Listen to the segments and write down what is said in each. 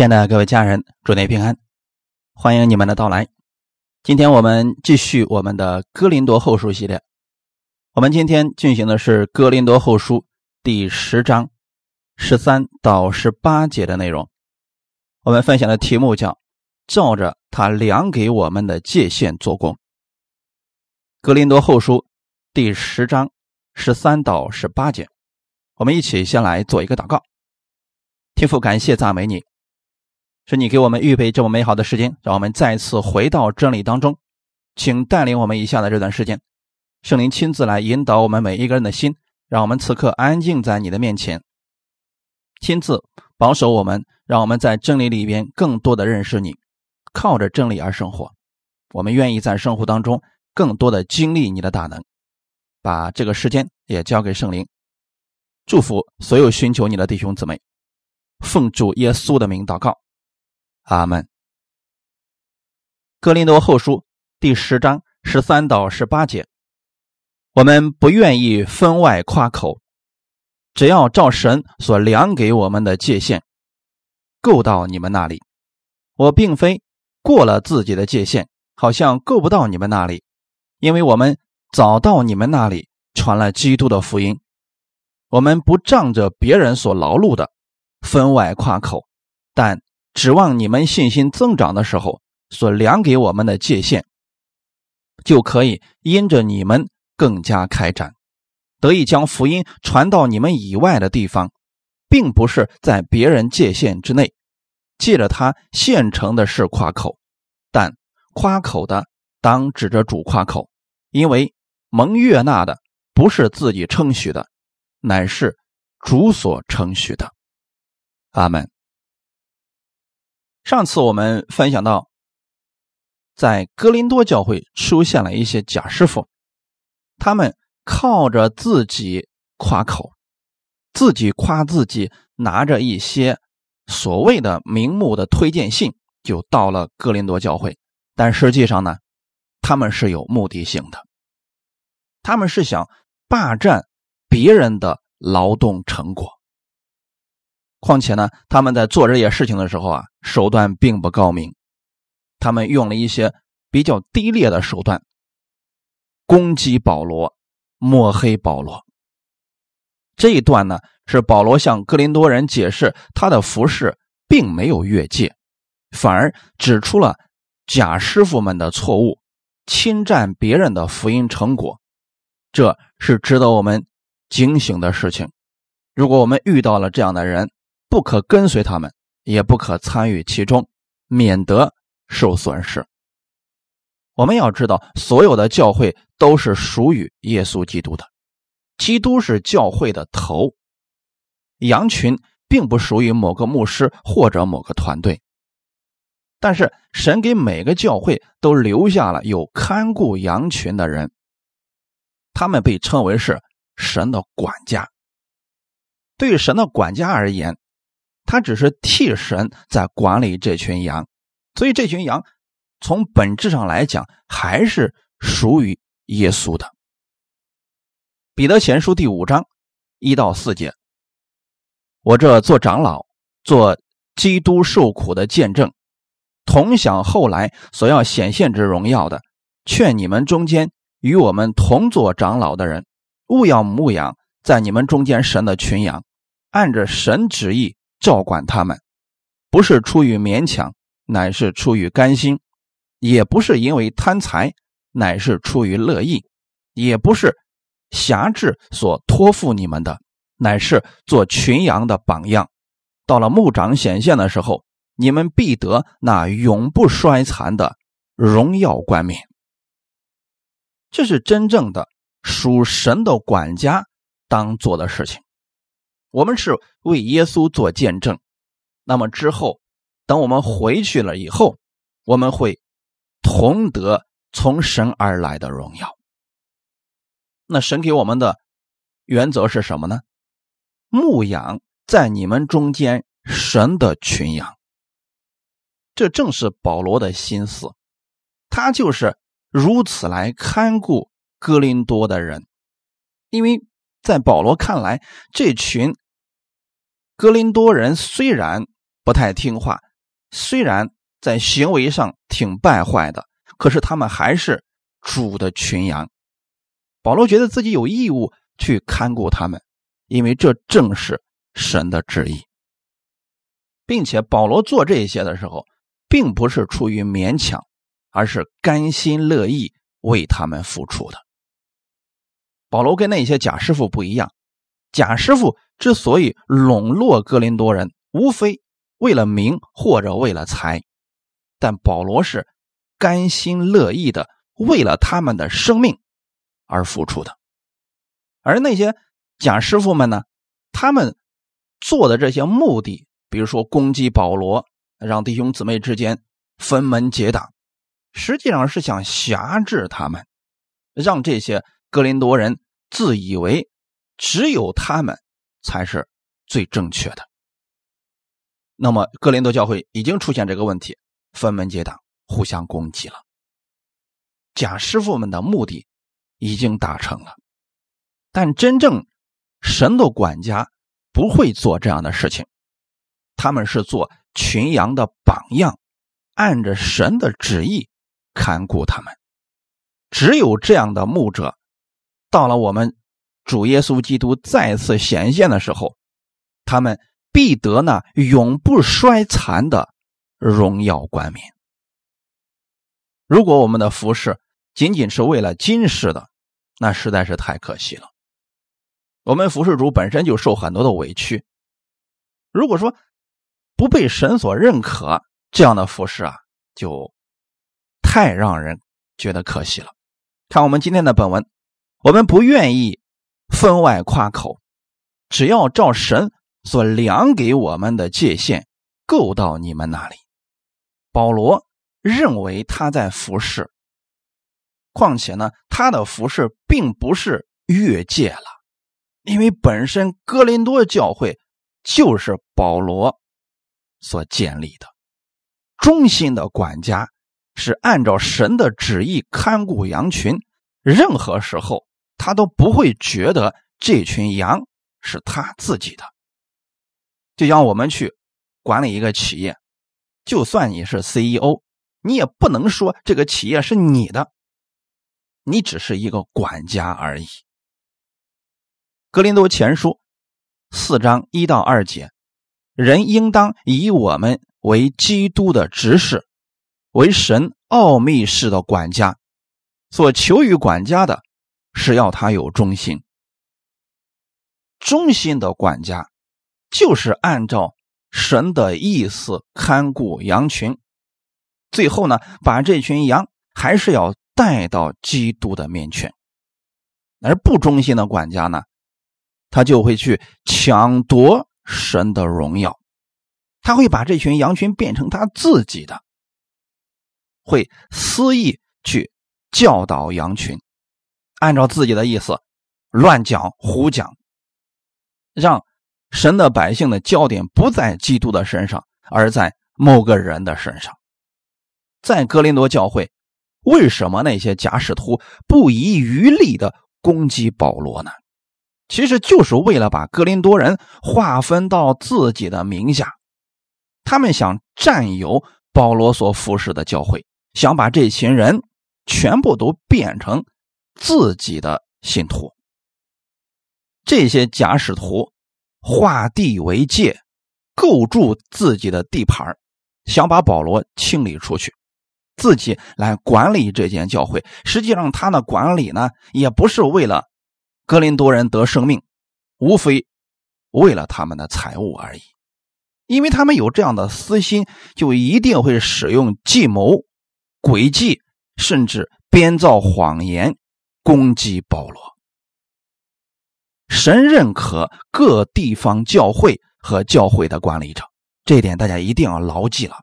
亲爱的各位家人，祝您平安，欢迎你们的到来。今天我们继续我们的《哥林多后书》系列，我们今天进行的是《哥林多后书》第十章十三到十八节的内容。我们分享的题目叫“照着他量给我们的界限做工”。《哥林多后书》第十章十三到十八节，我们一起先来做一个祷告。天父，感谢赞美你。是你给我们预备这么美好的时间，让我们再次回到真理当中，请带领我们以下的这段时间，圣灵亲自来引导我们每一个人的心，让我们此刻安静在你的面前，亲自保守我们，让我们在真理里边更多的认识你，靠着真理而生活。我们愿意在生活当中更多的经历你的大能，把这个时间也交给圣灵，祝福所有寻求你的弟兄姊妹，奉主耶稣的名祷告。阿门。格林多后书第十章十三到十八节，我们不愿意分外夸口，只要照神所量给我们的界限，够到你们那里。我并非过了自己的界限，好像够不到你们那里，因为我们早到你们那里传了基督的福音。我们不仗着别人所劳碌的分外夸口，但。指望你们信心增长的时候，所量给我们的界限，就可以因着你们更加开展，得以将福音传到你们以外的地方，并不是在别人界限之内，借着他现成的事夸口，但夸口的当指着主夸口，因为蒙悦纳的不是自己称许的，乃是主所称许的。阿门。上次我们分享到，在哥林多教会出现了一些假师傅，他们靠着自己夸口，自己夸自己，拿着一些所谓的名目的推荐信，就到了哥林多教会。但实际上呢，他们是有目的性的，他们是想霸占别人的劳动成果。况且呢，他们在做这些事情的时候啊，手段并不高明，他们用了一些比较低劣的手段，攻击保罗，抹黑保罗。这一段呢，是保罗向哥林多人解释他的服饰并没有越界，反而指出了假师傅们的错误，侵占别人的福音成果，这是值得我们警醒的事情。如果我们遇到了这样的人，不可跟随他们，也不可参与其中，免得受损失。我们要知道，所有的教会都是属于耶稣基督的，基督是教会的头，羊群并不属于某个牧师或者某个团队。但是神给每个教会都留下了有看顾羊群的人，他们被称为是神的管家。对于神的管家而言，他只是替神在管理这群羊，所以这群羊从本质上来讲还是属于耶稣的。彼得前书第五章一到四节，我这做长老、做基督受苦的见证，同享后来所要显现之荣耀的，劝你们中间与我们同做长老的人，勿要牧养在你们中间神的群羊，按着神旨意。照管他们，不是出于勉强，乃是出于甘心；也不是因为贪财，乃是出于乐意；也不是侠制所托付你们的，乃是做群羊的榜样。到了牧长显现的时候，你们必得那永不衰残的荣耀冠冕。这是真正的属神的管家当做的事情。我们是为耶稣做见证，那么之后，等我们回去了以后，我们会同得从神而来的荣耀。那神给我们的原则是什么呢？牧养在你们中间神的群羊。这正是保罗的心思，他就是如此来看顾哥林多的人，因为在保罗看来，这群。哥林多人虽然不太听话，虽然在行为上挺败坏的，可是他们还是主的群羊。保罗觉得自己有义务去看顾他们，因为这正是神的旨意，并且保罗做这些的时候，并不是出于勉强，而是甘心乐意为他们付出的。保罗跟那些假师傅不一样，贾师傅之所以笼络哥林多人，无非为了名或者为了财，但保罗是甘心乐意的为了他们的生命。而付出的，而那些贾师傅们呢？他们做的这些目的，比如说攻击保罗，让弟兄姊妹之间分门结党，实际上是想辖制他们，让这些格林多人自以为只有他们才是最正确的。那么，格林多教会已经出现这个问题，分门结党，互相攻击了。假师傅们的目的。已经达成了，但真正神的管家不会做这样的事情，他们是做群羊的榜样，按着神的旨意看顾他们。只有这样的牧者，到了我们主耶稣基督再次显现的时候，他们必得那永不衰残的荣耀冠冕。如果我们的服饰仅仅是为了今世的，那实在是太可惜了。我们服侍主本身就受很多的委屈，如果说不被神所认可，这样的服侍啊，就太让人觉得可惜了。看我们今天的本文，我们不愿意分外夸口，只要照神所量给我们的界限够到你们那里。保罗认为他在服侍。况且呢，他的服饰并不是越界了，因为本身哥林多教会就是保罗所建立的，忠心的管家是按照神的旨意看顾羊群，任何时候他都不会觉得这群羊是他自己的。就像我们去管理一个企业，就算你是 CEO，你也不能说这个企业是你的。你只是一个管家而已。格林多前书四章一到二节，人应当以我们为基督的执事，为神奥秘式的管家。所求于管家的，是要他有忠心。忠心的管家，就是按照神的意思看顾羊群。最后呢，把这群羊还是要。带到基督的面前，而不忠心的管家呢，他就会去抢夺神的荣耀，他会把这群羊群变成他自己的，会肆意去教导羊群，按照自己的意思乱讲胡讲，让神的百姓的焦点不在基督的身上，而在某个人的身上，在格林多教会。为什么那些假使徒不遗余力的攻击保罗呢？其实就是为了把哥林多人划分到自己的名下，他们想占有保罗所服侍的教会，想把这群人全部都变成自己的信徒。这些假使徒画地为界，构筑自己的地盘，想把保罗清理出去。自己来管理这间教会，实际上他的管理呢，也不是为了格林多人得生命，无非为了他们的财物而已。因为他们有这样的私心，就一定会使用计谋、诡计，甚至编造谎言攻击保罗。神认可各地方教会和教会的管理者，这一点大家一定要牢记了。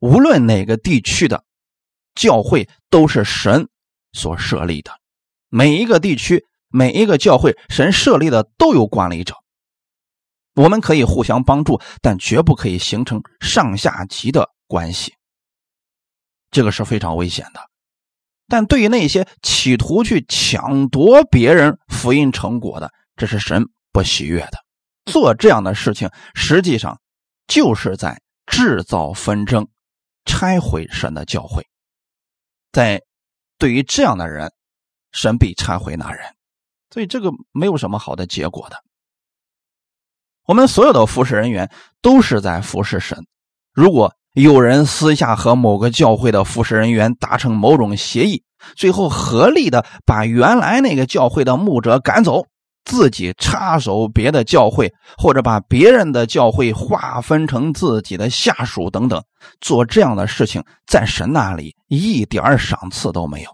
无论哪个地区的教会都是神所设立的，每一个地区、每一个教会，神设立的都有管理者。我们可以互相帮助，但绝不可以形成上下级的关系，这个是非常危险的。但对于那些企图去抢夺别人福音成果的，这是神不喜悦的。做这样的事情，实际上就是在制造纷争，拆毁神的教会。在对于这样的人，神必拆毁那人，所以这个没有什么好的结果的。我们所有的服侍人员都是在服侍神。如果有人私下和某个教会的服侍人员达成某种协议，最后合力的把原来那个教会的牧者赶走，自己插手别的教会，或者把别人的教会划分成自己的下属等等，做这样的事情，在神那里一点赏赐都没有，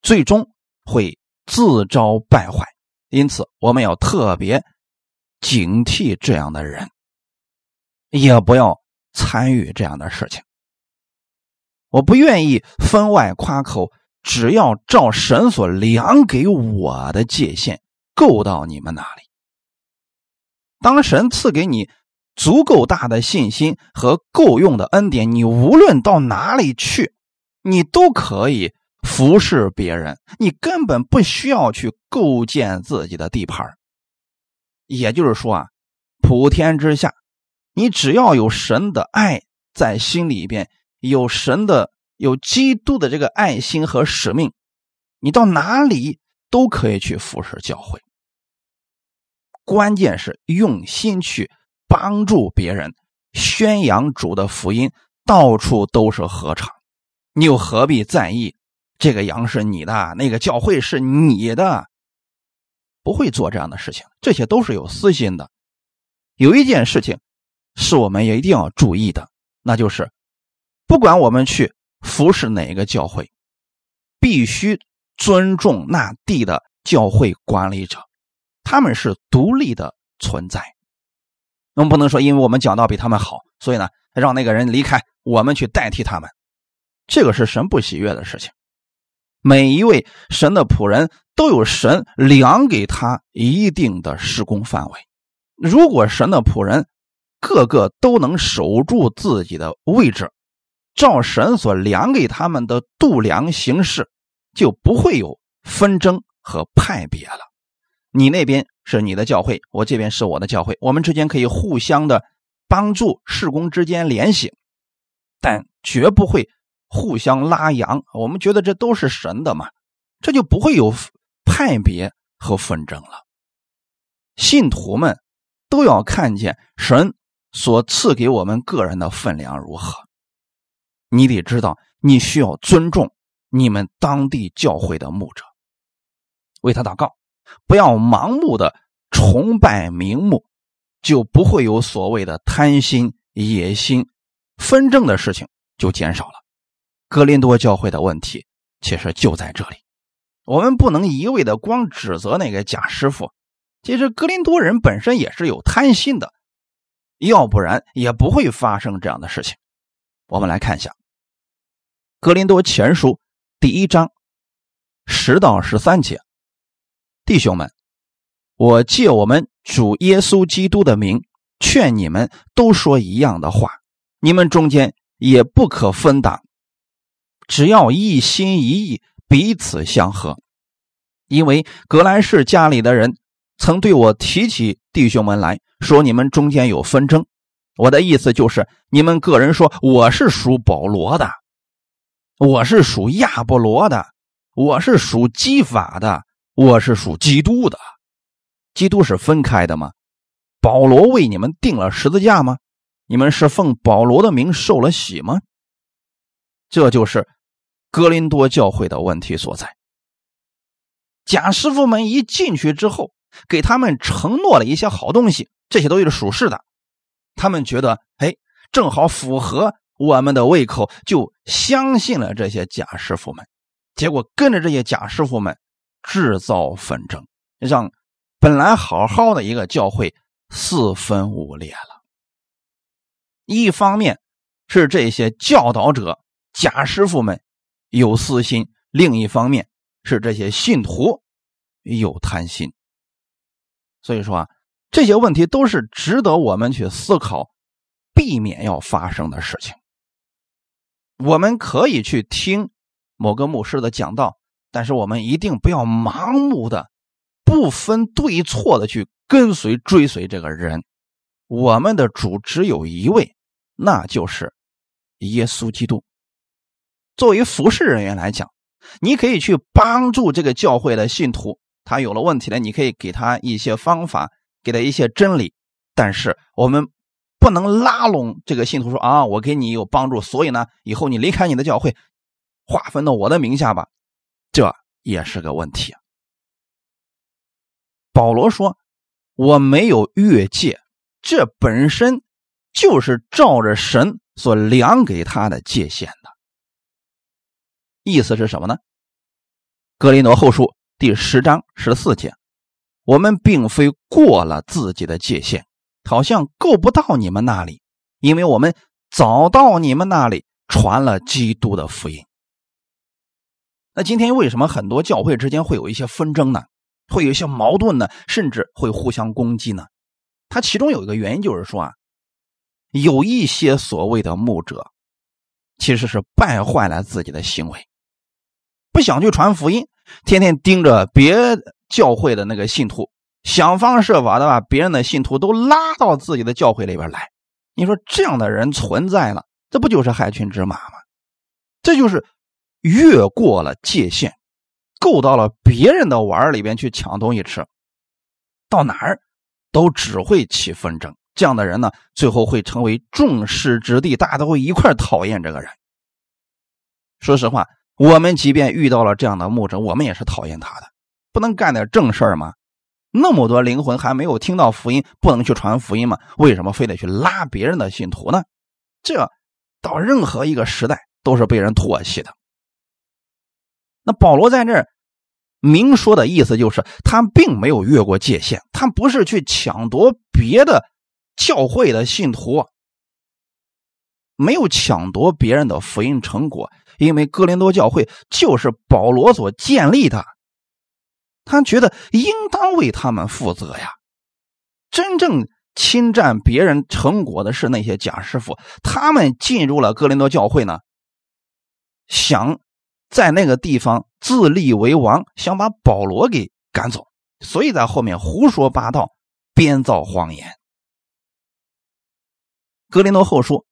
最终会自招败坏。因此，我们要特别。警惕这样的人，也不要参与这样的事情。我不愿意分外夸口，只要照神所量给我的界限够到你们那里。当神赐给你足够大的信心和够用的恩典，你无论到哪里去，你都可以服侍别人，你根本不需要去构建自己的地盘也就是说啊，普天之下，你只要有神的爱在心里边，有神的、有基督的这个爱心和使命，你到哪里都可以去服侍教会。关键是用心去帮助别人，宣扬主的福音，到处都是合场，你又何必在意这个羊是你的，那个教会是你的？不会做这样的事情，这些都是有私心的。有一件事情是我们也一定要注意的，那就是不管我们去服侍哪一个教会，必须尊重那地的教会管理者，他们是独立的存在。我们不能说，因为我们讲道比他们好，所以呢让那个人离开，我们去代替他们，这个是神不喜悦的事情。每一位神的仆人都有神量给他一定的施工范围。如果神的仆人个个都能守住自己的位置，照神所量给他们的度量行事，就不会有纷争和派别了。你那边是你的教会，我这边是我的教会，我们之间可以互相的帮助，事工之间联系，但绝不会。互相拉羊，我们觉得这都是神的嘛，这就不会有派别和纷争了。信徒们都要看见神所赐给我们个人的分量如何。你得知道，你需要尊重你们当地教会的牧者，为他祷告，不要盲目的崇拜名目，就不会有所谓的贪心、野心、纷争的事情就减少了。格林多教会的问题其实就在这里，我们不能一味的光指责那个假师傅，其实格林多人本身也是有贪心的，要不然也不会发生这样的事情。我们来看一下《格林多前书》第一章十到十三节，弟兄们，我借我们主耶稣基督的名劝你们，都说一样的话，你们中间也不可分党。只要一心一意，彼此相合。因为格兰氏家里的人曾对我提起弟兄们来说，你们中间有纷争。我的意思就是，你们个人说我是属保罗的，我是属亚波罗的，我是属基法的，我是属基督的。基督是分开的吗？保罗为你们定了十字架吗？你们是奉保罗的名受了洗吗？这就是格林多教会的问题所在。贾师傅们一进去之后，给他们承诺了一些好东西，这些都是属实的。他们觉得，哎，正好符合我们的胃口，就相信了这些贾师傅们。结果跟着这些贾师傅们制造纷争，让本来好好的一个教会四分五裂了。一方面是这些教导者。假师傅们有私心，另一方面是这些信徒有贪心。所以说啊，这些问题都是值得我们去思考、避免要发生的事情。我们可以去听某个牧师的讲道，但是我们一定不要盲目的、不分对错的去跟随追随这个人。我们的主只有一位，那就是耶稣基督。作为服侍人员来讲，你可以去帮助这个教会的信徒，他有了问题了，你可以给他一些方法，给他一些真理。但是我们不能拉拢这个信徒说啊，我给你有帮助，所以呢，以后你离开你的教会，划分到我的名下吧，这也是个问题。保罗说：“我没有越界，这本身就是照着神所量给他的界限的。意思是什么呢？”格林多后书第十章十四节：“我们并非过了自己的界限，好像够不到你们那里，因为我们早到你们那里传了基督的福音。”那今天为什么很多教会之间会有一些纷争呢？会有一些矛盾呢，甚至会互相攻击呢。它其中有一个原因就是说啊，有一些所谓的牧者，其实是败坏了自己的行为，不想去传福音，天天盯着别教会的那个信徒，想方设法的把别人的信徒都拉到自己的教会里边来。你说这样的人存在了，这不就是害群之马吗？这就是越过了界限。够到了别人的碗里边去抢东西吃，到哪儿都只会起纷争。这样的人呢，最后会成为众矢之的，大家都会一块讨厌这个人。说实话，我们即便遇到了这样的牧者，我们也是讨厌他的。不能干点正事吗？那么多灵魂还没有听到福音，不能去传福音吗？为什么非得去拉别人的信徒呢？这到任何一个时代都是被人唾弃的。那保罗在这儿明说的意思就是，他并没有越过界限，他不是去抢夺别的教会的信徒，没有抢夺别人的福音成果，因为哥林多教会就是保罗所建立的，他觉得应当为他们负责呀。真正侵占别人成果的是那些假师傅，他们进入了哥林多教会呢，想。在那个地方自立为王，想把保罗给赶走，所以在后面胡说八道、编造谎言。格林多后书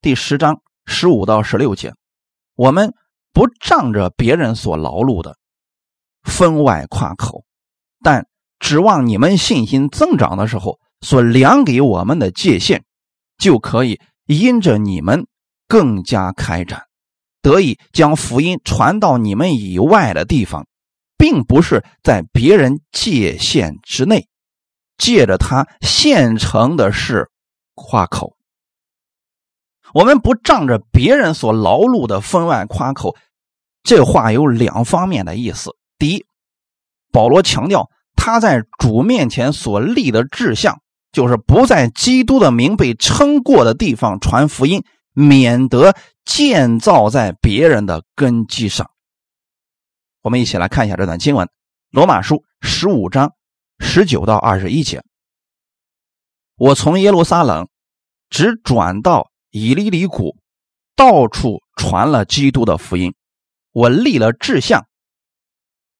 第十章十五到十六节，我们不仗着别人所劳碌的分外夸口，但指望你们信心增长的时候，所量给我们的界限，就可以因着你们更加开展。得以将福音传到你们以外的地方，并不是在别人界限之内，借着他现成的事夸口。我们不仗着别人所劳碌的分外夸口。这话有两方面的意思：第一，保罗强调他在主面前所立的志向，就是不在基督的名被称过的地方传福音。免得建造在别人的根基上。我们一起来看一下这段经文，《罗马书》十五章十九到二十一节。我从耶路撒冷只转到以利里谷，到处传了基督的福音。我立了志向，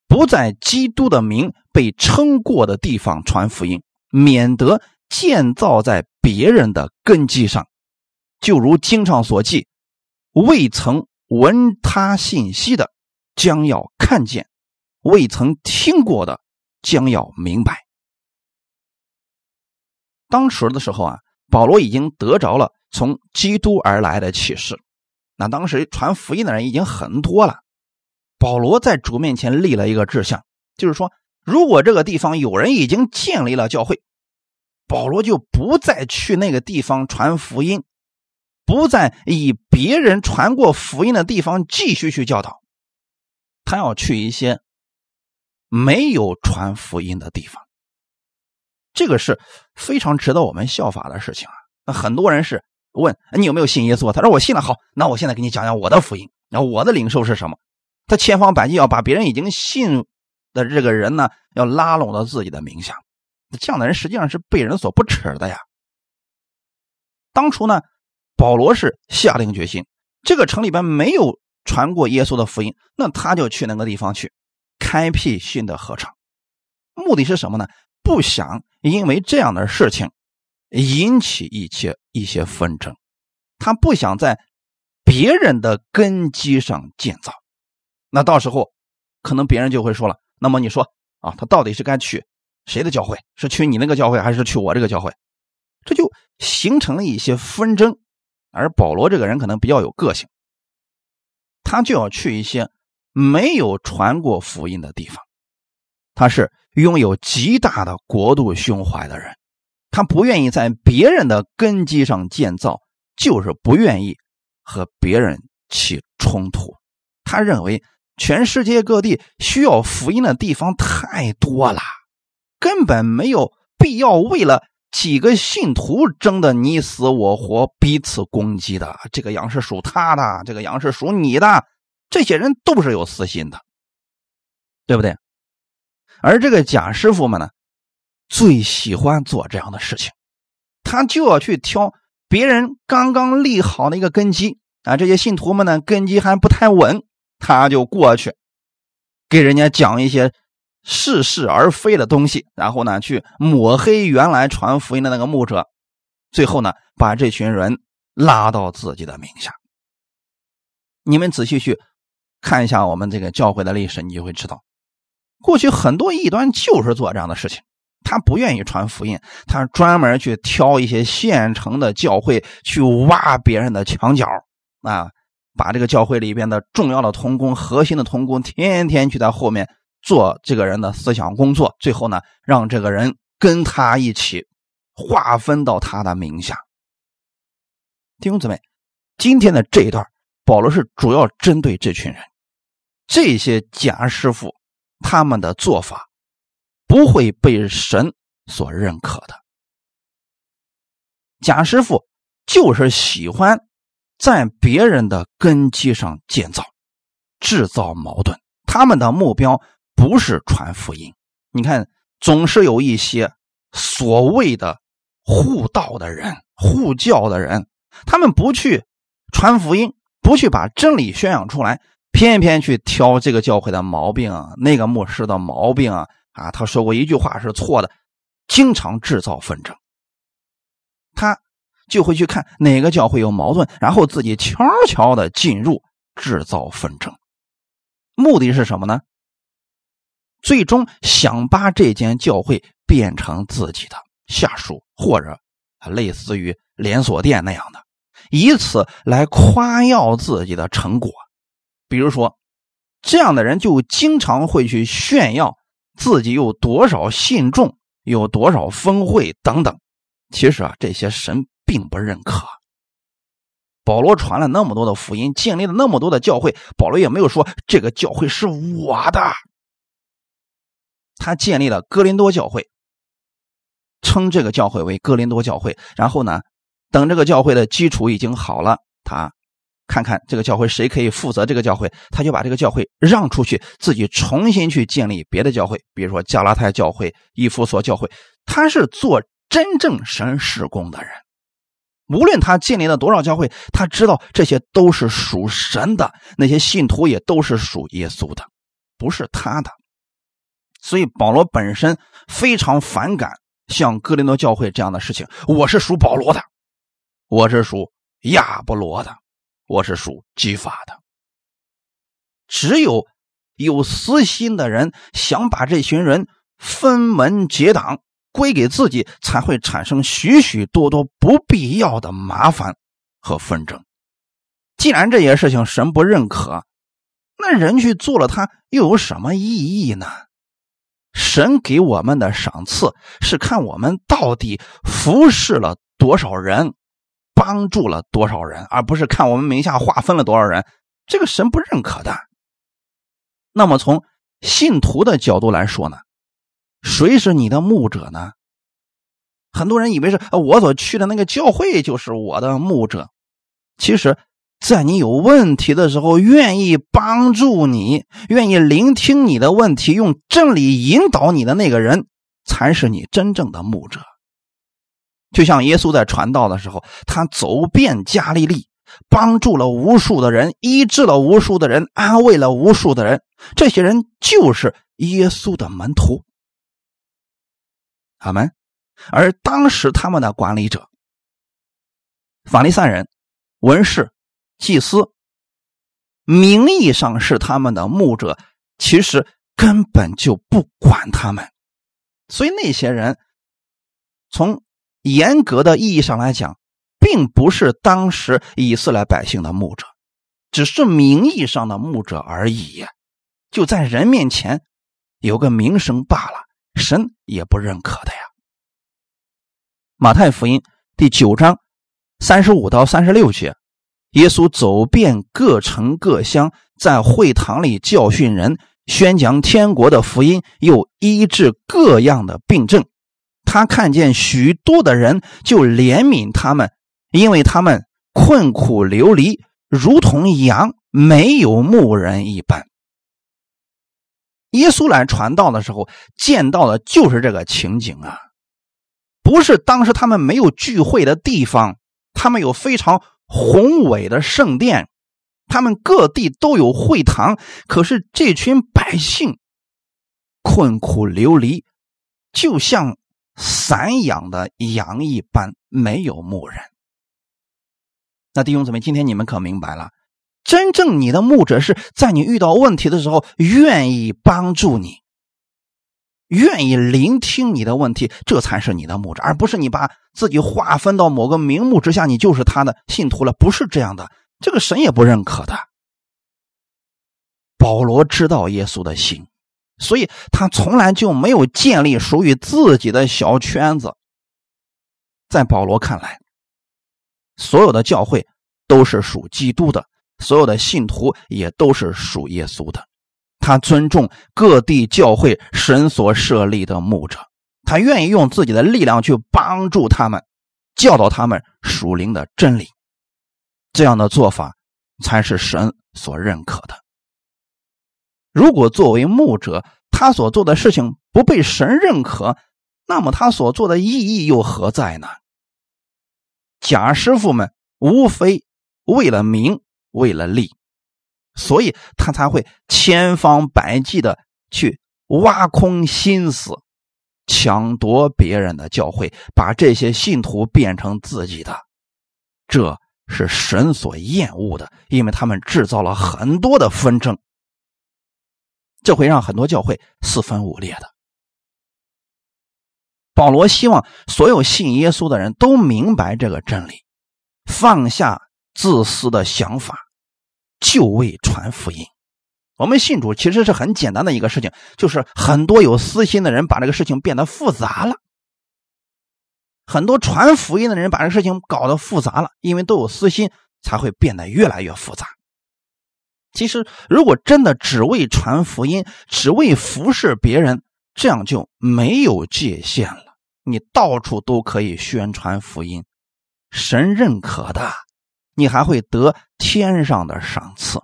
不在基督的名被称过的地方传福音，免得建造在别人的根基上。就如经上所记，未曾闻他信息的，将要看见；未曾听过的，将要明白。当时的时候啊，保罗已经得着了从基督而来的启示。那当时传福音的人已经很多了。保罗在主面前立了一个志向，就是说，如果这个地方有人已经建立了教会，保罗就不再去那个地方传福音。不再以别人传过福音的地方继续去教导，他要去一些没有传福音的地方。这个是非常值得我们效法的事情啊！那很多人是问你有没有信耶稣？他说我信了。好，那我现在给你讲讲我的福音。然后我的领受是什么？他千方百计要把别人已经信的这个人呢，要拉拢到自己的名下。这样的人实际上是被人所不耻的呀。当初呢？保罗是下定决心，这个城里边没有传过耶稣的福音，那他就去那个地方去开辟新的合场。目的是什么呢？不想因为这样的事情引起一些一些纷争。他不想在别人的根基上建造。那到时候，可能别人就会说了：“那么你说啊，他到底是该去谁的教会？是去你那个教会，还是去我这个教会？”这就形成了一些纷争。而保罗这个人可能比较有个性，他就要去一些没有传过福音的地方。他是拥有极大的国度胸怀的人，他不愿意在别人的根基上建造，就是不愿意和别人起冲突。他认为。全世界各地需要福音的地方太多了，根本没有必要为了几个信徒争得你死我活、彼此攻击的。这个羊是属他的，这个羊是属你的，这些人都是有私心的，对不对？而这个假师傅们呢，最喜欢做这样的事情，他就要去挑别人刚刚立好的一个根基啊，这些信徒们呢根基还不太稳。他就过去给人家讲一些似是而非的东西，然后呢，去抹黑原来传福音的那个牧者，最后呢，把这群人拉到自己的名下。你们仔细去看一下我们这个教会的历史，你就会知道，过去很多异端就是做这样的事情。他不愿意传福音，他专门去挑一些现成的教会去挖别人的墙角啊。把这个教会里边的重要的同工、核心的同工，天天去在后面做这个人的思想工作，最后呢，让这个人跟他一起划分到他的名下。弟兄姊妹，今天的这一段，保罗是主要针对这群人，这些假师傅他们的做法不会被神所认可的。贾师傅就是喜欢。在别人的根基上建造，制造矛盾。他们的目标不是传福音。你看，总是有一些所谓的护道的人、护教的人，他们不去传福音，不去把真理宣扬出来，偏偏去挑这个教会的毛病啊，那个牧师的毛病啊！啊，他说过一句话是错的，经常制造纷争。他。就会去看哪个教会有矛盾，然后自己悄悄的进入，制造纷争，目的是什么呢？最终想把这间教会变成自己的下属，或者类似于连锁店那样的，以此来夸耀自己的成果。比如说，这样的人就经常会去炫耀自己有多少信众，有多少分会等等。其实啊，这些神。并不认可。保罗传了那么多的福音，建立了那么多的教会，保罗也没有说这个教会是我的。他建立了哥林多教会，称这个教会为哥林多教会。然后呢，等这个教会的基础已经好了，他看看这个教会谁可以负责这个教会，他就把这个教会让出去，自己重新去建立别的教会，比如说加拉太教会、以弗所教会。他是做真正神事工的人。无论他建立了多少教会，他知道这些都是属神的，那些信徒也都是属耶稣的，不是他的。所以保罗本身非常反感像哥林多教会这样的事情。我是属保罗的，我是属亚波罗的，我是属激法的。只有有私心的人想把这群人分门结党。归给自己，才会产生许许多多不必要的麻烦和纷争。既然这些事情神不认可，那人去做了，他又有什么意义呢？神给我们的赏赐是看我们到底服侍了多少人，帮助了多少人，而不是看我们名下划分了多少人。这个神不认可的。那么从信徒的角度来说呢？谁是你的牧者呢？很多人以为是我所去的那个教会就是我的牧者。其实，在你有问题的时候，愿意帮助你、愿意聆听你的问题、用真理引导你的那个人，才是你真正的牧者。就像耶稣在传道的时候，他走遍加利利，帮助了无数的人，医治了无数的人，安慰了无数的人。这些人就是耶稣的门徒。他们，而当时他们的管理者法利赛人文士、祭司，名义上是他们的牧者，其实根本就不管他们。所以那些人，从严格的意义上来讲，并不是当时以色列百姓的牧者，只是名义上的牧者而已。就在人面前有个名声罢了，神也不认可的呀。马太福音第九章三十五到三十六节，耶稣走遍各城各乡，在会堂里教训人，宣讲天国的福音，又医治各样的病症。他看见许多的人，就怜悯他们，因为他们困苦流离，如同羊没有牧人一般。耶稣来传道的时候，见到的就是这个情景啊，不是当时他们没有聚会的地方，他们有非常宏伟的圣殿，他们各地都有会堂，可是这群百姓困苦流离，就像散养的羊一般，没有牧人。那弟兄姊妹，今天你们可明白了？真正你的牧者是在你遇到问题的时候愿意帮助你，愿意聆听你的问题，这才是你的牧者，而不是你把自己划分到某个名目之下，你就是他的信徒了。不是这样的，这个神也不认可的。保罗知道耶稣的心，所以他从来就没有建立属于自己的小圈子。在保罗看来，所有的教会都是属基督的。所有的信徒也都是属耶稣的，他尊重各地教会神所设立的牧者，他愿意用自己的力量去帮助他们，教导他们属灵的真理。这样的做法才是神所认可的。如果作为牧者，他所做的事情不被神认可，那么他所做的意义又何在呢？假师傅们无非为了名。为了利，所以他才会千方百计的去挖空心思，抢夺别人的教会，把这些信徒变成自己的。这是神所厌恶的，因为他们制造了很多的纷争，这会让很多教会四分五裂的。保罗希望所有信耶稣的人都明白这个真理，放下自私的想法。就为传福音，我们信主其实是很简单的一个事情，就是很多有私心的人把这个事情变得复杂了。很多传福音的人把这个事情搞得复杂了，因为都有私心，才会变得越来越复杂。其实，如果真的只为传福音，只为服侍别人，这样就没有界限了。你到处都可以宣传福音，神认可的。你还会得天上的赏赐，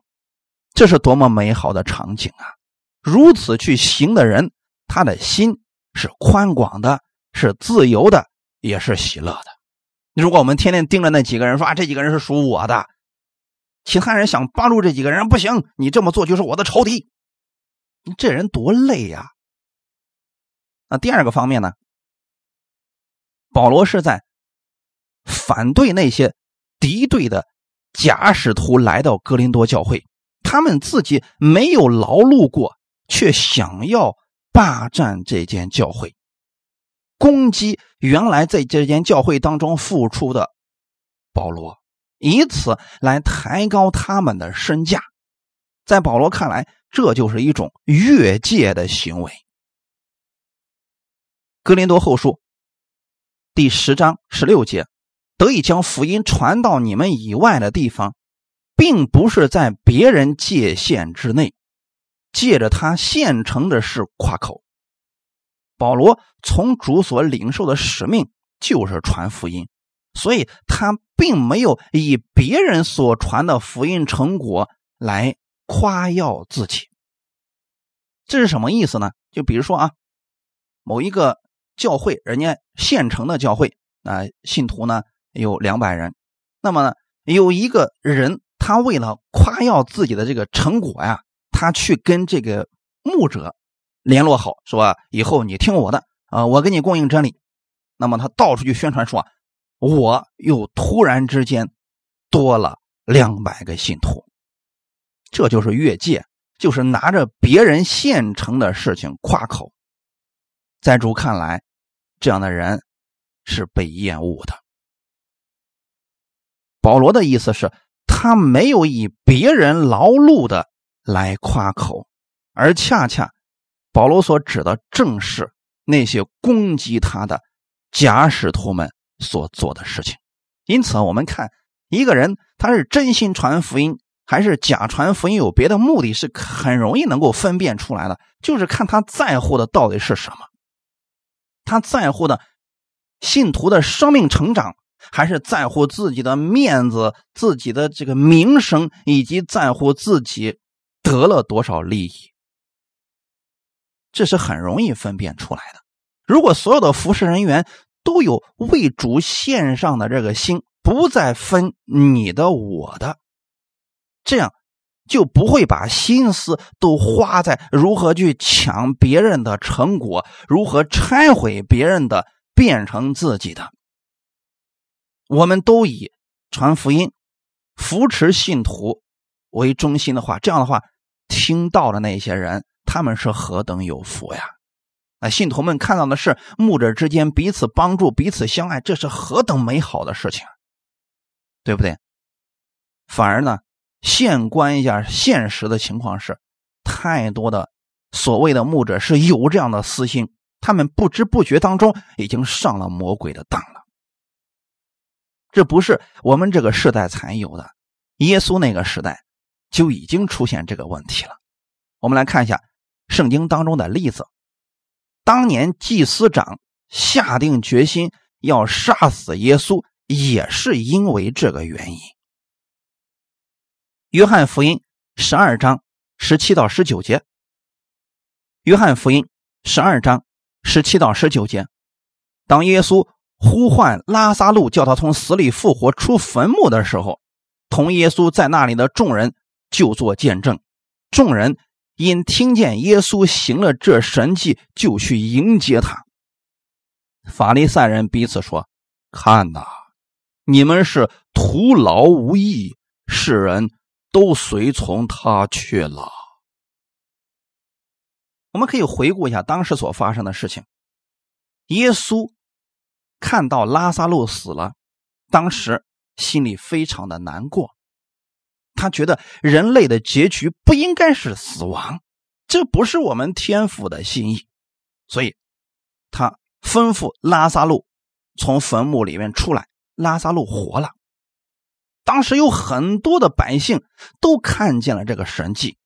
这是多么美好的场景啊！如此去行的人，他的心是宽广的，是自由的，也是喜乐的。如果我们天天盯着那几个人说啊，这几个人是属我的，其他人想帮助这几个人不行，你这么做就是我的仇敌，你这人多累呀！那第二个方面呢？保罗是在反对那些。敌对的假使徒来到格林多教会，他们自己没有劳碌过，却想要霸占这间教会，攻击原来在这间教会当中付出的保罗，以此来抬高他们的身价。在保罗看来，这就是一种越界的行为。格林多后书第十章十六节。得以将福音传到你们以外的地方，并不是在别人界限之内，借着他现成的事夸口。保罗从主所领受的使命就是传福音，所以他并没有以别人所传的福音成果来夸耀自己。这是什么意思呢？就比如说啊，某一个教会，人家现成的教会啊，信徒呢。有两百人，那么呢，有一个人，他为了夸耀自己的这个成果呀，他去跟这个牧者联络好，说以后你听我的，啊，我给你供应真理。那么他到处去宣传说，我又突然之间多了两百个信徒。这就是越界，就是拿着别人现成的事情夸口。在主看来，这样的人是被厌恶的。保罗的意思是，他没有以别人劳碌的来夸口，而恰恰保罗所指的正是那些攻击他的假使徒们所做的事情。因此，我们看一个人他是真心传福音。还是假传福音有别的目的，是很容易能够分辨出来的。就是看他在乎的到底是什么，他在乎的信徒的生命成长，还是在乎自己的面子、自己的这个名声，以及在乎自己得了多少利益。这是很容易分辨出来的。如果所有的服侍人员都有为主献上的这个心，不再分你的我的。这样就不会把心思都花在如何去抢别人的成果，如何拆毁别人的，变成自己的。我们都以传福音、扶持信徒为中心的话，这样的话，听到的那些人，他们是何等有福呀！那信徒们看到的是牧者之间彼此帮助、彼此相爱，这是何等美好的事情，对不对？反而呢？现观一下现实的情况是，太多的所谓的牧者是有这样的私心，他们不知不觉当中已经上了魔鬼的当了。这不是我们这个时代才有的，耶稣那个时代就已经出现这个问题了。我们来看一下圣经当中的例子，当年祭司长下定决心要杀死耶稣，也是因为这个原因。约翰福音十二章十七到十九节。约翰福音十二章十七到十九节，当耶稣呼唤拉萨路，叫他从死里复活出坟墓的时候，同耶稣在那里的众人就做见证。众人因听见耶稣行了这神迹，就去迎接他。法利赛人彼此说：“看呐，你们是徒劳无益，世人。”都随从他去了。我们可以回顾一下当时所发生的事情。耶稣看到拉萨路死了，当时心里非常的难过。他觉得人类的结局不应该是死亡，这不是我们天父的心意，所以他吩咐拉萨路从坟墓里面出来。拉萨路活了。当时有很多的百姓都看见了这个神迹。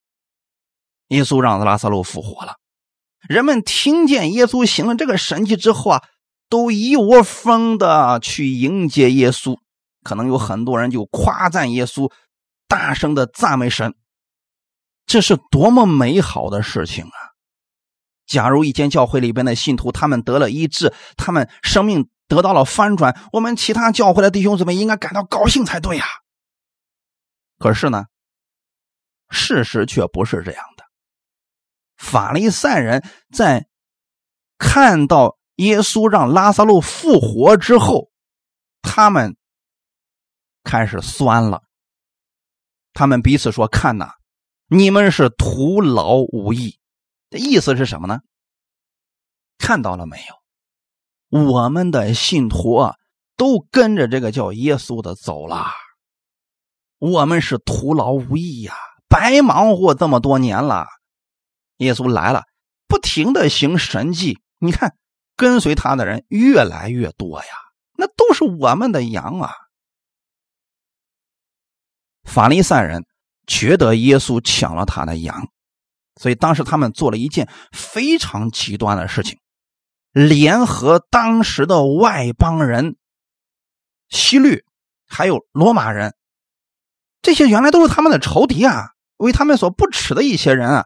耶稣让拉萨路复活了，人们听见耶稣行了这个神迹之后啊，都一窝蜂的去迎接耶稣。可能有很多人就夸赞耶稣，大声的赞美神。这是多么美好的事情啊！假如一间教会里边的信徒他们得了医治，他们生命。得到了翻转，我们其他教会的弟兄姊妹应该感到高兴才对呀。可是呢，事实却不是这样的。法利赛人在看到耶稣让拉萨路复活之后，他们开始酸了。他们彼此说：“看呐，你们是徒劳无益。”这意思是什么呢？看到了没有？我们的信徒啊，都跟着这个叫耶稣的走了。我们是徒劳无益呀，白忙活这么多年了。耶稣来了，不停的行神迹，你看跟随他的人越来越多呀，那都是我们的羊啊。法利赛人觉得耶稣抢了他的羊，所以当时他们做了一件非常极端的事情。联合当时的外邦人、西律，还有罗马人，这些原来都是他们的仇敌啊，为他们所不耻的一些人啊。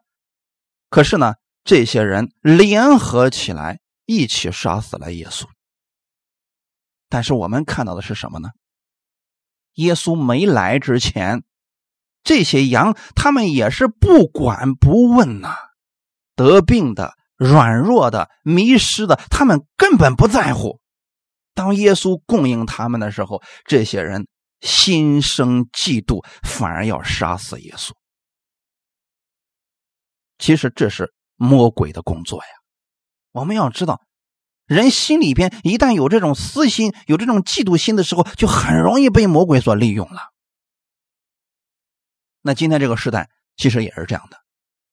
可是呢，这些人联合起来，一起杀死了耶稣。但是我们看到的是什么呢？耶稣没来之前，这些羊他们也是不管不问呐，得病的。软弱的、迷失的，他们根本不在乎。当耶稣供应他们的时候，这些人心生嫉妒，反而要杀死耶稣。其实这是魔鬼的工作呀。我们要知道，人心里边一旦有这种私心、有这种嫉妒心的时候，就很容易被魔鬼所利用了。那今天这个时代其实也是这样的，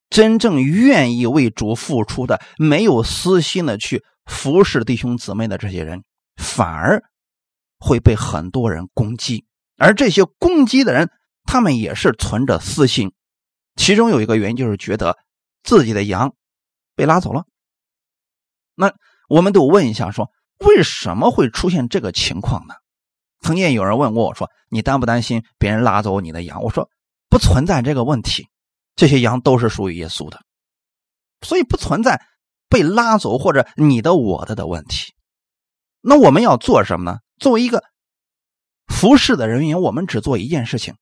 真正愿意为主付出的、没有私心的去服侍弟兄姊妹的这些人，反而会被很多人攻击。而这些攻击的人，他们也是存着私心，其中有一个原因就是觉得自己的羊被拉走了。那我们都问一下，说为什么会出现这个情况呢？曾经有人问过我说：“你担不担心别人拉走你的羊？”我说：“不存在这个问题，这些羊都是属于耶稣的，所以不存在被拉走或者你的我的的问题。”那我们要做什么呢？作为一个服侍的人员，我们只做一件事情：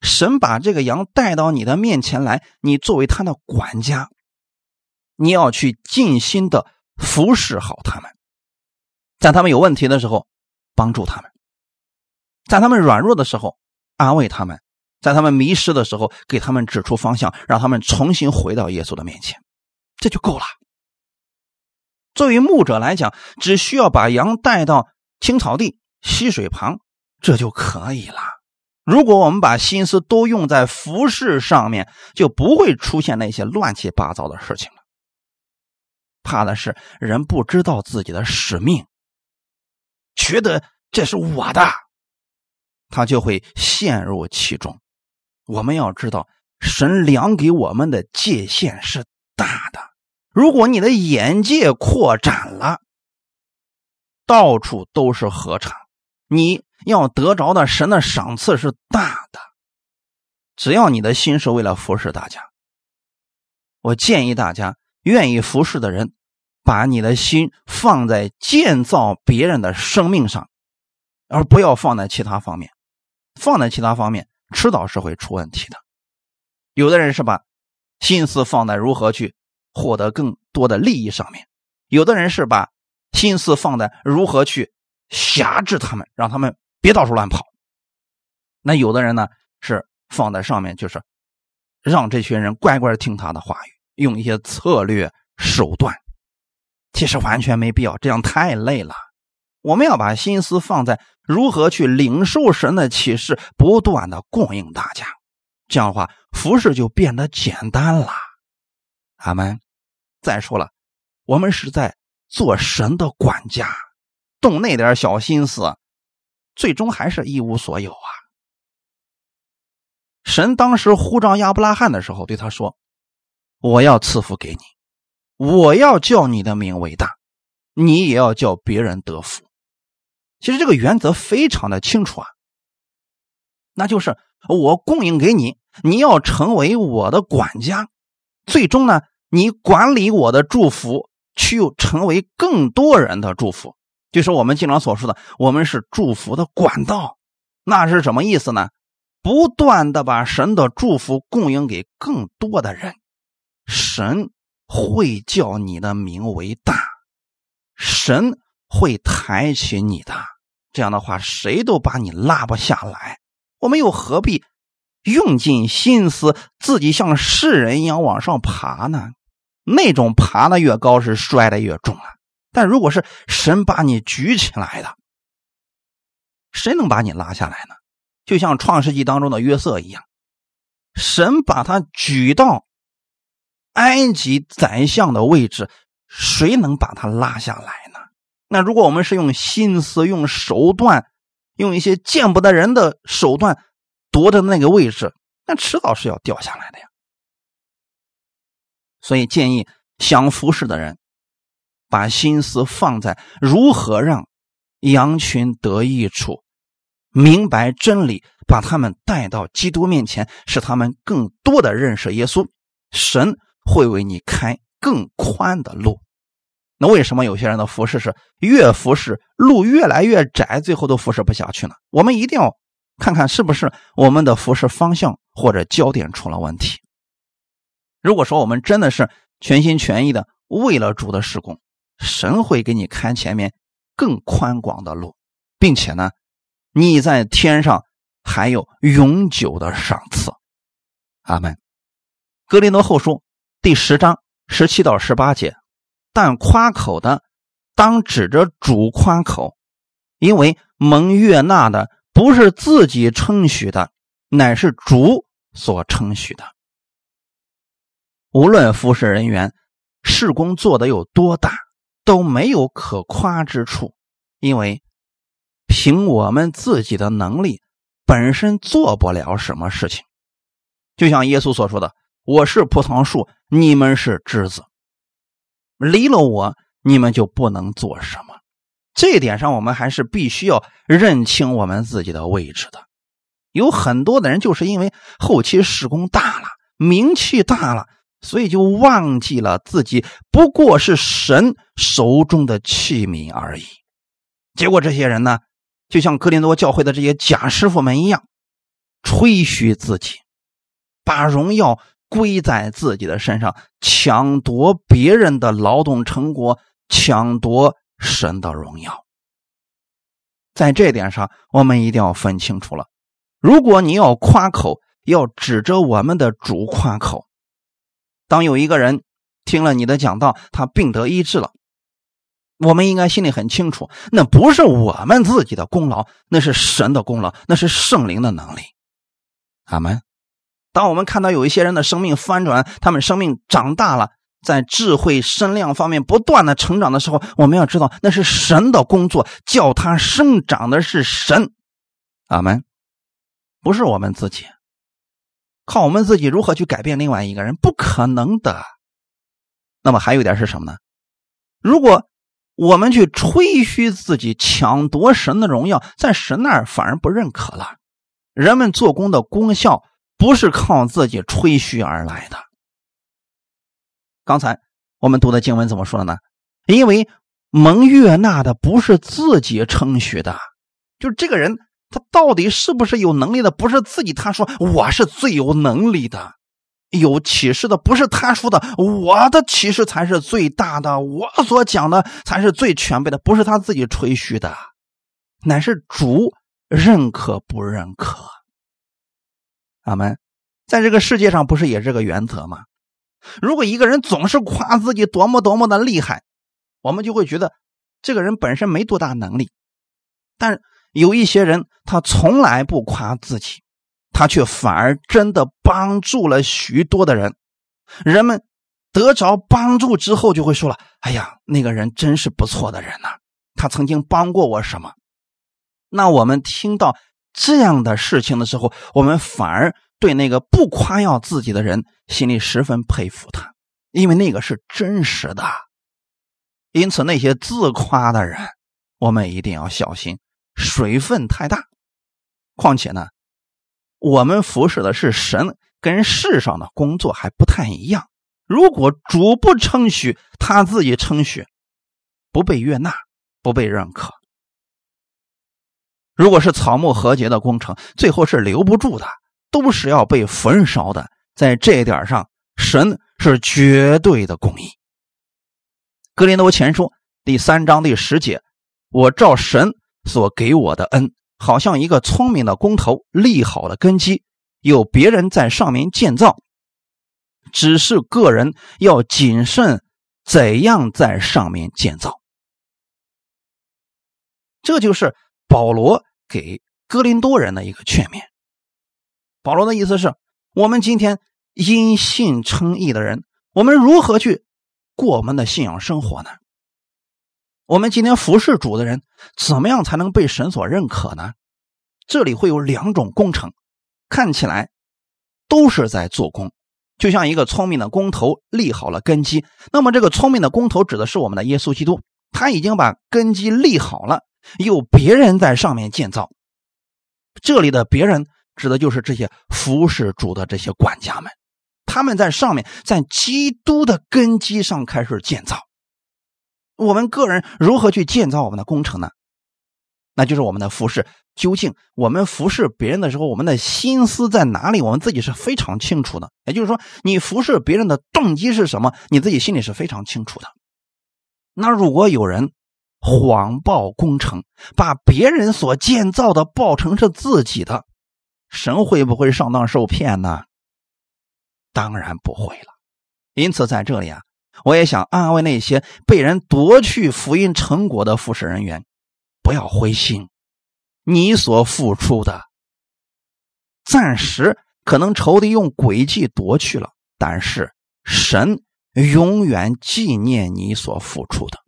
神把这个羊带到你的面前来，你作为他的管家，你要去尽心的。服侍好他们，在他们有问题的时候帮助他们，在他们软弱的时候安慰他们，在他们迷失的时候给他们指出方向，让他们重新回到耶稣的面前，这就够了。作为牧者来讲，只需要把羊带到青草地、溪水旁，这就可以了。如果我们把心思都用在服饰上面，就不会出现那些乱七八糟的事情了。怕的是人不知道自己的使命，觉得这是我的，他就会陷入其中。我们要知道，神量给我们的界限是大的。如果你的眼界扩展了，到处都是合场，你要得着的神的赏赐是大的。只要你的心是为了服侍大家，我建议大家。愿意服侍的人，把你的心放在建造别人的生命上，而不要放在其他方面。放在其他方面，迟早是会出问题的。有的人是把心思放在如何去获得更多的利益上面，有的人是把心思放在如何去辖制他们，让他们别到处乱跑。那有的人呢，是放在上面，就是让这群人乖乖听他的话语。用一些策略手段，其实完全没必要，这样太累了。我们要把心思放在如何去领受神的启示，不断的供应大家。这样的话，服饰就变得简单了。阿门。再说了，我们是在做神的管家，动那点小心思，最终还是一无所有啊。神当时呼召亚伯拉罕的时候，对他说。我要赐福给你，我要叫你的名为大，你也要叫别人得福。其实这个原则非常的清楚啊，那就是我供应给你，你要成为我的管家，最终呢，你管理我的祝福，去成为更多人的祝福。就是我们经常所说的，我们是祝福的管道。那是什么意思呢？不断的把神的祝福供应给更多的人。神会叫你的名为大，神会抬起你的。这样的话，谁都把你拉不下来。我们又何必用尽心思，自己像世人一样往上爬呢？那种爬的越高，是摔的越重啊。但如果是神把你举起来的，谁能把你拉下来呢？就像创世纪当中的约瑟一样，神把他举到。埃及宰相的位置，谁能把他拉下来呢？那如果我们是用心思、用手段、用一些见不得人的手段夺的那个位置，那迟早是要掉下来的呀。所以建议想服侍的人，把心思放在如何让羊群得益处，明白真理，把他们带到基督面前，使他们更多的认识耶稣神。会为你开更宽的路。那为什么有些人的服饰是越服侍路越来越窄，最后都服侍不下去呢？我们一定要看看是不是我们的服饰方向或者焦点出了问题。如果说我们真的是全心全意的为了主的施工，神会给你开前面更宽广的路，并且呢，你在天上还有永久的赏赐。阿门。格林多后书第十章十七到十八节，但夸口的当指着主夸口，因为蒙悦纳的不是自己称许的，乃是主所称许的。无论服侍人员事工做得有多大，都没有可夸之处，因为凭我们自己的能力，本身做不了什么事情。就像耶稣所说的。我是葡萄树，你们是枝子。离了我，你们就不能做什么。这一点上，我们还是必须要认清我们自己的位置的。有很多的人就是因为后期施工大了，名气大了，所以就忘记了自己不过是神手中的器皿而已。结果这些人呢，就像格林多教会的这些假师傅们一样，吹嘘自己，把荣耀。归在自己的身上，抢夺别人的劳动成果，抢夺神的荣耀。在这点上，我们一定要分清楚了。如果你要夸口，要指着我们的主夸口。当有一个人听了你的讲道，他病得医治了，我们应该心里很清楚，那不是我们自己的功劳，那是神的功劳，那是圣灵的能力。阿门。当我们看到有一些人的生命翻转，他们生命长大了，在智慧、身量方面不断的成长的时候，我们要知道那是神的工作，叫他生长的是神。阿门，不是我们自己，靠我们自己如何去改变另外一个人，不可能的。那么还有一点是什么呢？如果我们去吹嘘自己，抢夺神的荣耀，在神那儿反而不认可了，人们做工的功效。不是靠自己吹嘘而来的。刚才我们读的经文怎么说的呢？因为蒙悦纳的不是自己称许的，就是这个人他到底是不是有能力的？不是自己他说我是最有能力的，有启示的不是他说的，我的启示才是最大的，我所讲的才是最全备的，不是他自己吹嘘的，乃是主认可不认可。阿门，在这个世界上不是也是个原则吗？如果一个人总是夸自己多么多么的厉害，我们就会觉得这个人本身没多大能力。但有一些人，他从来不夸自己，他却反而真的帮助了许多的人。人们得着帮助之后，就会说了：“哎呀，那个人真是不错的人呐，他曾经帮过我什么？”那我们听到。这样的事情的时候，我们反而对那个不夸耀自己的人心里十分佩服他，因为那个是真实的。因此，那些自夸的人，我们一定要小心，水分太大。况且呢，我们服侍的是神，跟世上的工作还不太一样。如果主不称许，他自己称许，不被悦纳，不被认可。如果是草木和结的工程，最后是留不住的，都是要被焚烧的。在这一点上，神是绝对的公义。格林多前书第三章第十节：“我照神所给我的恩，好像一个聪明的工头立好了根基，有别人在上面建造，只是个人要谨慎怎样在上面建造。”这就是保罗。给哥林多人的一个劝勉。保罗的意思是：我们今天因信称义的人，我们如何去过我们的信仰生活呢？我们今天服侍主的人，怎么样才能被神所认可呢？这里会有两种工程，看起来都是在做工，就像一个聪明的工头立好了根基。那么，这个聪明的工头指的是我们的耶稣基督，他已经把根基立好了。有别人在上面建造，这里的别人指的就是这些服侍主的这些管家们，他们在上面，在基督的根基上开始建造。我们个人如何去建造我们的工程呢？那就是我们的服侍。究竟我们服侍别人的时候，我们的心思在哪里？我们自己是非常清楚的。也就是说，你服侍别人的动机是什么？你自己心里是非常清楚的。那如果有人，谎报工程，把别人所建造的报成是自己的，神会不会上当受骗呢？当然不会了。因此，在这里啊，我也想安慰那些被人夺去福音成果的服侍人员，不要灰心。你所付出的，暂时可能仇敌用诡计夺去了，但是神永远纪念你所付出的。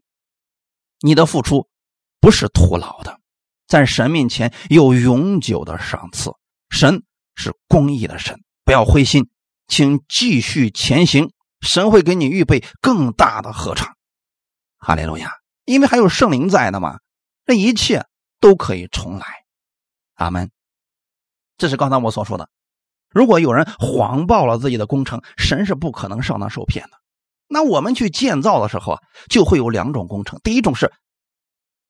你的付出不是徒劳的，在神面前有永久的赏赐。神是公义的神，不要灰心，请继续前行。神会给你预备更大的合唱，哈利路亚！因为还有圣灵在的嘛，这一切都可以重来。阿门。这是刚才我所说的，如果有人谎报了自己的工程，神是不可能上当受骗的。那我们去建造的时候啊，就会有两种工程。第一种是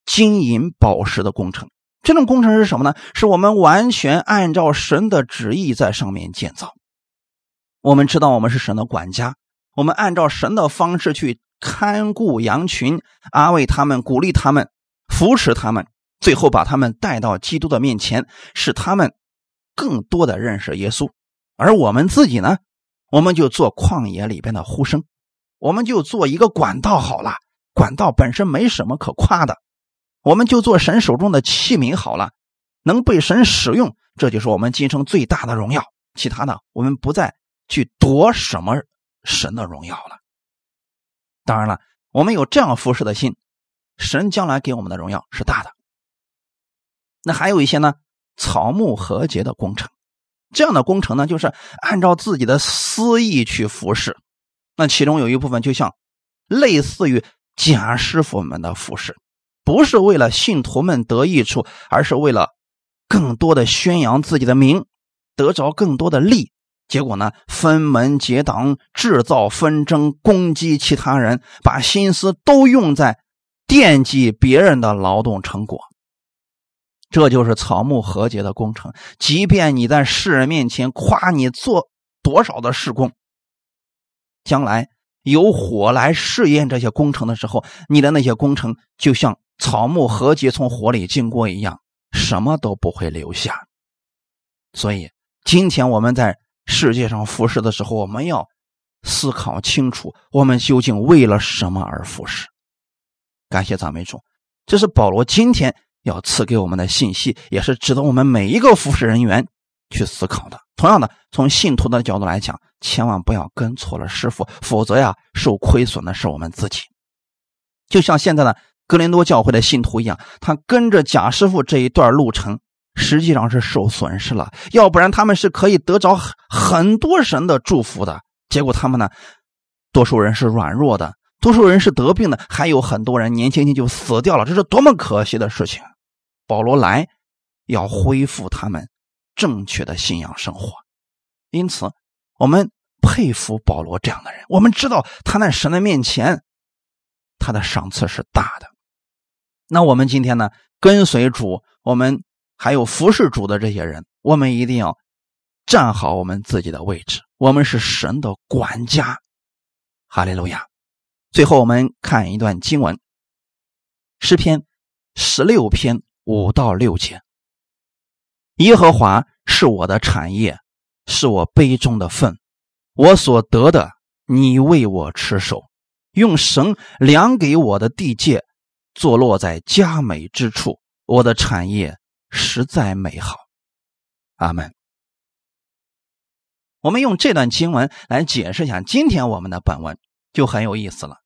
金银宝石的工程，这种工程是什么呢？是我们完全按照神的旨意在上面建造。我们知道我们是神的管家。我们按照神的方式去看顾羊群，安慰他们，鼓励他们，扶持他们，最后把他们带到基督的面前，使他们更多的认识耶稣。而我们自己呢，我们就做旷野里边的呼声，我们就做一个管道好了。管道本身没什么可夸的，我们就做神手中的器皿好了，能被神使用，这就是我们今生最大的荣耀。其他的，我们不再去夺什么。神的荣耀了。当然了，我们有这样服侍的心，神将来给我们的荣耀是大的。那还有一些呢，草木和结的工程，这样的工程呢，就是按照自己的私意去服侍。那其中有一部分就像类似于假师傅们的服饰，不是为了信徒们得益处，而是为了更多的宣扬自己的名，得着更多的利。结果呢？分门结党，制造纷争，攻击其他人，把心思都用在惦记别人的劳动成果。这就是草木和解的工程。即便你在世人面前夸你做多少的施工，将来有火来试验这些工程的时候，你的那些工程就像草木和解从火里经过一样，什么都不会留下。所以，今天我们在。世界上服侍的时候，我们要思考清楚，我们究竟为了什么而服侍。感谢赞美主，这是保罗今天要赐给我们的信息，也是值得我们每一个服侍人员去思考的。同样的，从信徒的角度来讲，千万不要跟错了师傅，否则呀，受亏损的是我们自己。就像现在的格林多教会的信徒一样，他跟着贾师傅这一段路程。实际上是受损失了，要不然他们是可以得着很多神的祝福的。结果他们呢，多数人是软弱的，多数人是得病的，还有很多人年轻轻就死掉了，这是多么可惜的事情！保罗来要恢复他们正确的信仰生活，因此我们佩服保罗这样的人。我们知道他在神的面前，他的赏赐是大的。那我们今天呢，跟随主，我们。还有服侍主的这些人，我们一定要站好我们自己的位置。我们是神的管家，哈利路亚。最后，我们看一段经文，诗篇十六篇五到六节：耶和华是我的产业，是我杯中的份，我所得的，你为我持守，用绳量给我的地界，坐落在佳美之处，我的产业。实在美好，阿门。我们用这段经文来解释一下今天我们的本文，就很有意思了。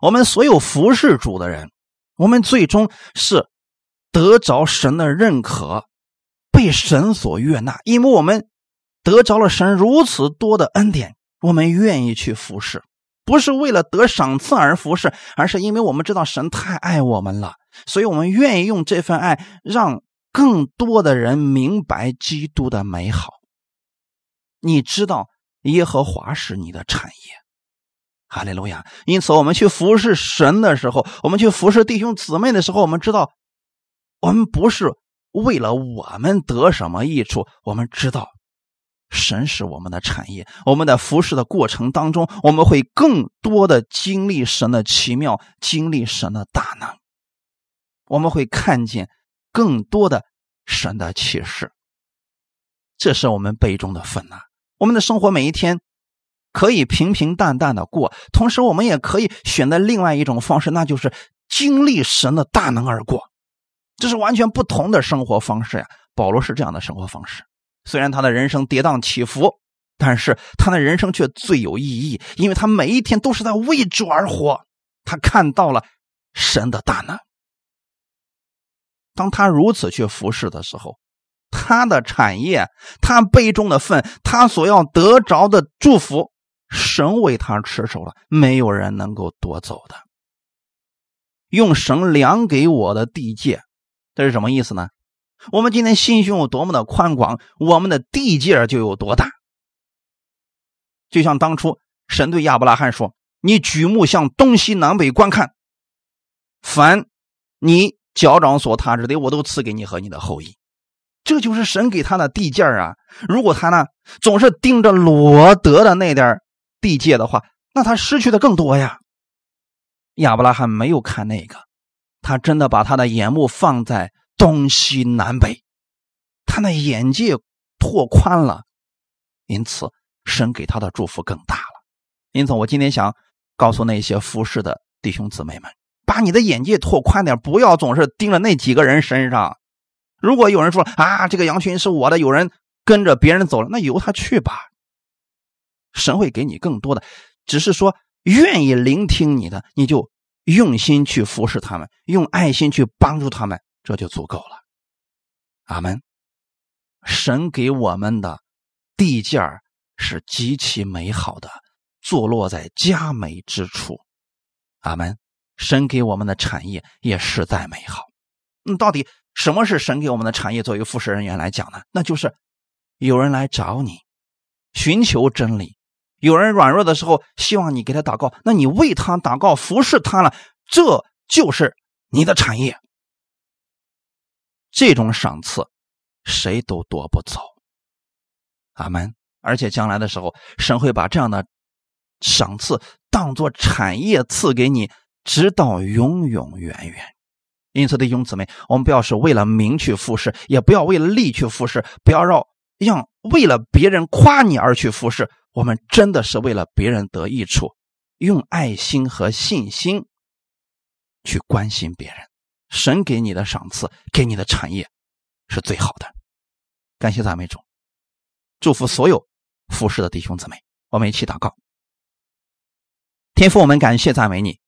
我们所有服侍主的人，我们最终是得着神的认可，被神所悦纳，因为我们得着了神如此多的恩典，我们愿意去服侍，不是为了得赏赐而服侍，而是因为我们知道神太爱我们了，所以我们愿意用这份爱让。更多的人明白基督的美好。你知道耶和华是你的产业，哈利路亚。因此，我们去服侍神的时候，我们去服侍弟兄姊妹的时候，我们知道，我们不是为了我们得什么益处。我们知道，神是我们的产业。我们在服侍的过程当中，我们会更多的经历神的奇妙，经历神的大能。我们会看见。更多的神的启示，这是我们杯中的分呐。我们的生活每一天可以平平淡淡的过，同时我们也可以选择另外一种方式，那就是经历神的大能而过。这是完全不同的生活方式呀。保罗是这样的生活方式，虽然他的人生跌宕起伏，但是他的人生却最有意义，因为他每一天都是在为主而活。他看到了神的大能。当他如此去服侍的时候，他的产业，他杯中的份，他所要得着的祝福，神为他持守了，没有人能够夺走的。用神量给我的地界，这是什么意思呢？我们今天心胸有多么的宽广，我们的地界就有多大。就像当初神对亚伯拉罕说：“你举目向东西南北观看，凡你。”脚掌所踏之的，我都赐给你和你的后裔。这就是神给他的地界啊！如果他呢总是盯着罗德的那点地界的话，那他失去的更多呀。亚伯拉罕没有看那个，他真的把他的眼目放在东西南北，他那眼界拓宽了，因此神给他的祝福更大了。因此，我今天想告诉那些服侍的弟兄姊妹们。把你的眼界拓宽点，不要总是盯着那几个人身上。如果有人说啊，这个羊群是我的，有人跟着别人走了，那由他去吧。神会给你更多的，只是说愿意聆听你的，你就用心去服侍他们，用爱心去帮助他们，这就足够了。阿门。神给我们的地界是极其美好的，坐落在佳美之处。阿门。神给我们的产业也实在美好。那到底什么是神给我们的产业？作为服侍人员来讲呢？那就是有人来找你，寻求真理；有人软弱的时候，希望你给他祷告，那你为他祷告，服侍他了，这就是你的产业。这种赏赐，谁都夺不走。阿门。而且将来的时候，神会把这样的赏赐当做产业赐给你。直到永永远远，因此弟兄姊妹，我们不要是为了名去服侍，也不要为了利去服侍，不要让让为了别人夸你而去服侍。我们真的是为了别人得益处，用爱心和信心去关心别人。神给你的赏赐，给你的产业是最好的。感谢赞美主，祝福所有服侍的弟兄姊妹。我们一起祷告，天父，我们感谢赞美你。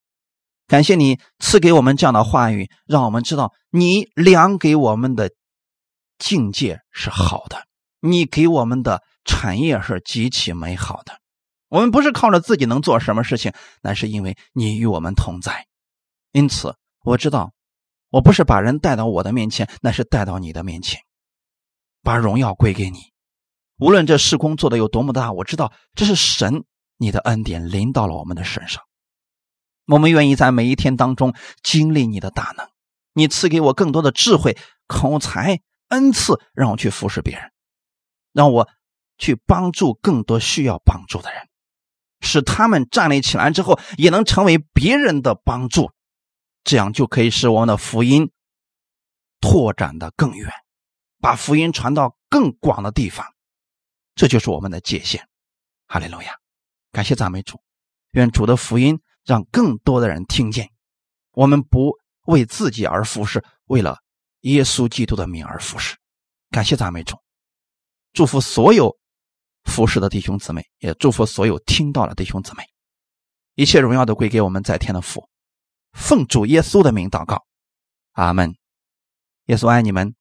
感谢你赐给我们这样的话语，让我们知道你量给我们的境界是好的，你给我们的产业是极其美好的。我们不是靠着自己能做什么事情，那是因为你与我们同在。因此，我知道我不是把人带到我的面前，那是带到你的面前，把荣耀归给你。无论这事工做的有多么大，我知道这是神你的恩典临到了我们的身上。我们愿意在每一天当中经历你的大能，你赐给我更多的智慧、口才、恩赐，让我去服侍别人，让我去帮助更多需要帮助的人，使他们站立起来之后也能成为别人的帮助，这样就可以使我们的福音拓展的更远，把福音传到更广的地方。这就是我们的界限。哈利路亚，感谢赞美主，愿主的福音。让更多的人听见，我们不为自己而服侍，为了耶稣基督的名而服侍。感谢赞美主，祝福所有服侍的弟兄姊妹，也祝福所有听到的弟兄姊妹。一切荣耀都归给我们在天的父，奉主耶稣的名祷告，阿门。耶稣爱你们，